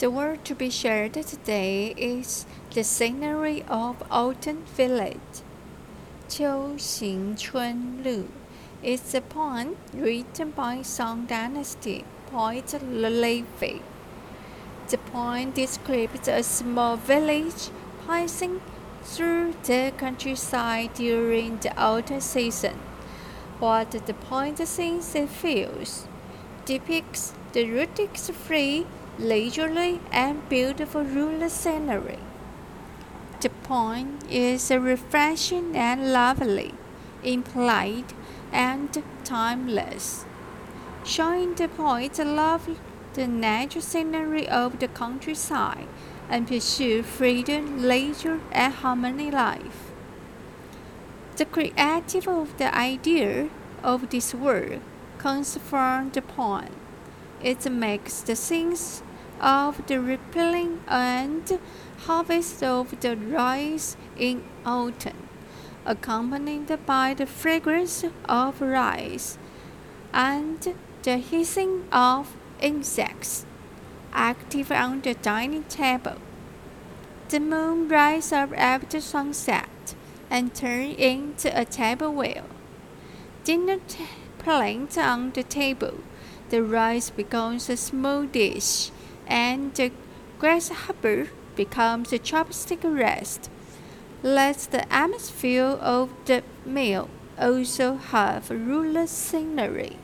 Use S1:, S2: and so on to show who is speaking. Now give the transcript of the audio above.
S1: The work to be shared today is the scenery of Autumn Village. Qiu Xing Lu is a poem written by Song Dynasty poet Levy. The poem describes a small village passing through the countryside during the autumn season. What the poem sees and feels depicts the rustic free leisurely and beautiful rural scenery. The poem is refreshing and lovely, implied and timeless, showing the poet's love the natural scenery of the countryside and pursue freedom, leisure, and harmony life. The creative of the idea of this work comes from the poem. It makes the scenes of the ripening and harvest of the rice in autumn, accompanied by the fragrance of rice and the hissing of insects active on the dining table. The moon rises up after sunset and turns into a table wheel. Dinner t- placed on the table, the rice becomes a small dish and the grasshopper becomes a chopstick rest. Let the atmosphere of the meal also have rural scenery.